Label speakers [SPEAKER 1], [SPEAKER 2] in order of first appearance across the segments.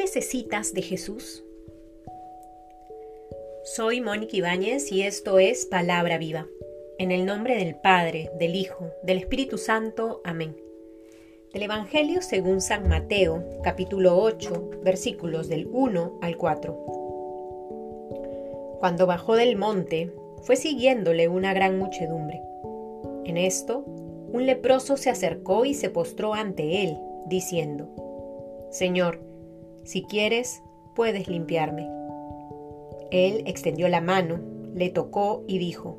[SPEAKER 1] necesitas de Jesús? Soy Mónica Ibáñez y esto es Palabra Viva. En el nombre del Padre, del Hijo, del Espíritu Santo. Amén. Del Evangelio según San Mateo, capítulo 8, versículos del 1 al 4. Cuando bajó del monte, fue siguiéndole una gran muchedumbre. En esto, un leproso se acercó y se postró ante él, diciendo, Señor, si quieres, puedes limpiarme. Él extendió la mano, le tocó y dijo,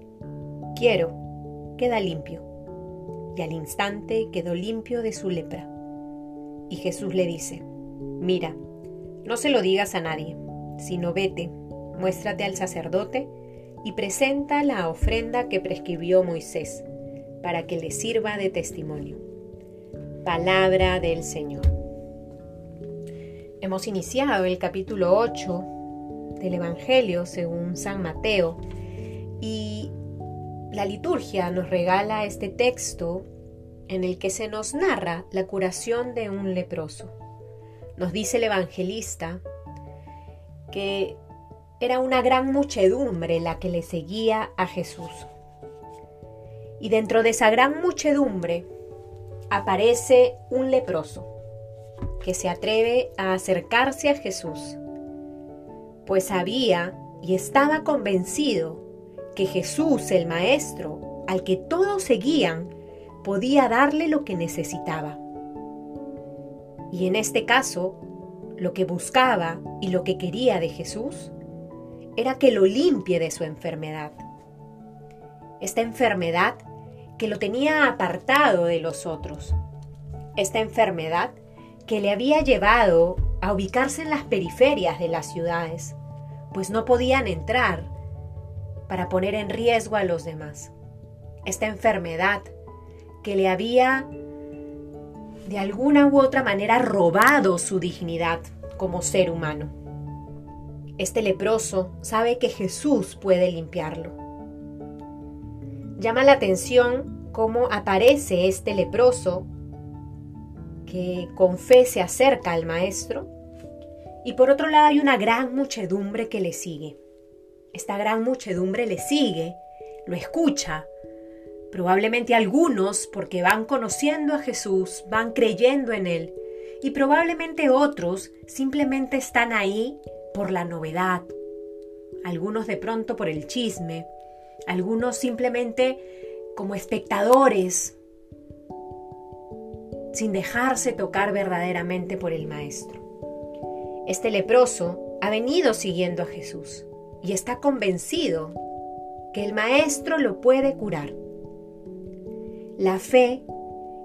[SPEAKER 1] Quiero, queda limpio. Y al instante quedó limpio de su lepra. Y Jesús le dice, Mira, no se lo digas a nadie, sino vete, muéstrate al sacerdote y presenta la ofrenda que prescribió Moisés, para que le sirva de testimonio. Palabra del Señor. Hemos iniciado el capítulo 8 del Evangelio según San Mateo y la liturgia nos regala este texto en el que se nos narra la curación de un leproso. Nos dice el evangelista que era una gran muchedumbre la que le seguía a Jesús. Y dentro de esa gran muchedumbre aparece un leproso que se atreve a acercarse a Jesús, pues sabía y estaba convencido que Jesús, el Maestro, al que todos seguían, podía darle lo que necesitaba. Y en este caso, lo que buscaba y lo que quería de Jesús era que lo limpie de su enfermedad. Esta enfermedad que lo tenía apartado de los otros. Esta enfermedad que le había llevado a ubicarse en las periferias de las ciudades, pues no podían entrar para poner en riesgo a los demás. Esta enfermedad que le había de alguna u otra manera robado su dignidad como ser humano. Este leproso sabe que Jesús puede limpiarlo. Llama la atención cómo aparece este leproso que con fe se acerca al Maestro, y por otro lado hay una gran muchedumbre que le sigue. Esta gran muchedumbre le sigue, lo escucha, probablemente algunos porque van conociendo a Jesús, van creyendo en Él, y probablemente otros simplemente están ahí por la novedad, algunos de pronto por el chisme, algunos simplemente como espectadores sin dejarse tocar verdaderamente por el Maestro. Este leproso ha venido siguiendo a Jesús y está convencido que el Maestro lo puede curar. La fe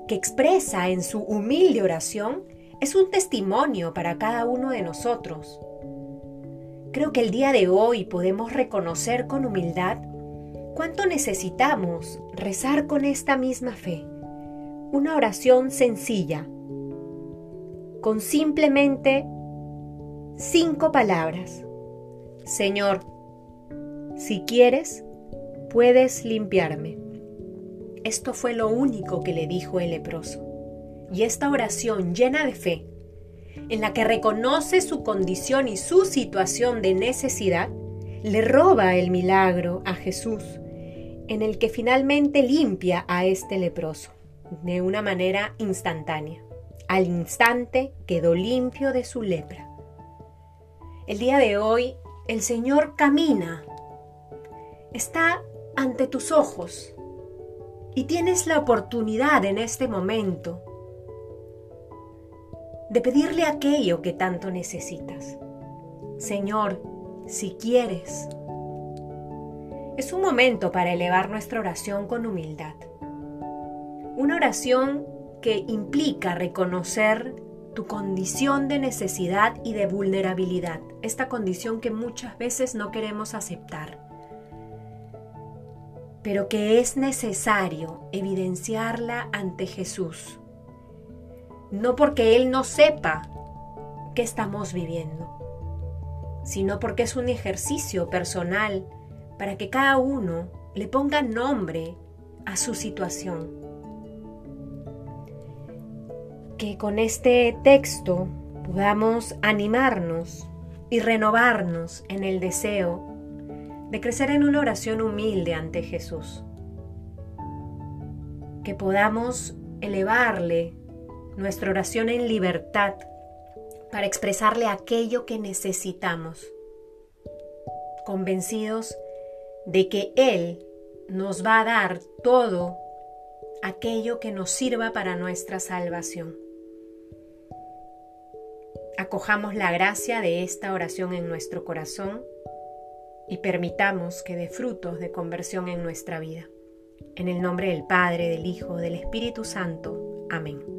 [SPEAKER 1] que expresa en su humilde oración es un testimonio para cada uno de nosotros. Creo que el día de hoy podemos reconocer con humildad cuánto necesitamos rezar con esta misma fe una oración sencilla, con simplemente cinco palabras. Señor, si quieres, puedes limpiarme. Esto fue lo único que le dijo el leproso. Y esta oración llena de fe, en la que reconoce su condición y su situación de necesidad, le roba el milagro a Jesús, en el que finalmente limpia a este leproso de una manera instantánea. Al instante quedó limpio de su lepra. El día de hoy el Señor camina, está ante tus ojos y tienes la oportunidad en este momento de pedirle aquello que tanto necesitas. Señor, si quieres. Es un momento para elevar nuestra oración con humildad. Una oración que implica reconocer tu condición de necesidad y de vulnerabilidad, esta condición que muchas veces no queremos aceptar, pero que es necesario evidenciarla ante Jesús, no porque Él no sepa qué estamos viviendo, sino porque es un ejercicio personal para que cada uno le ponga nombre a su situación que con este texto podamos animarnos y renovarnos en el deseo de crecer en una oración humilde ante Jesús. Que podamos elevarle nuestra oración en libertad para expresarle aquello que necesitamos, convencidos de que Él nos va a dar todo aquello que nos sirva para nuestra salvación. Acojamos la gracia de esta oración en nuestro corazón y permitamos que dé frutos de conversión en nuestra vida. En el nombre del Padre, del Hijo, del Espíritu Santo. Amén.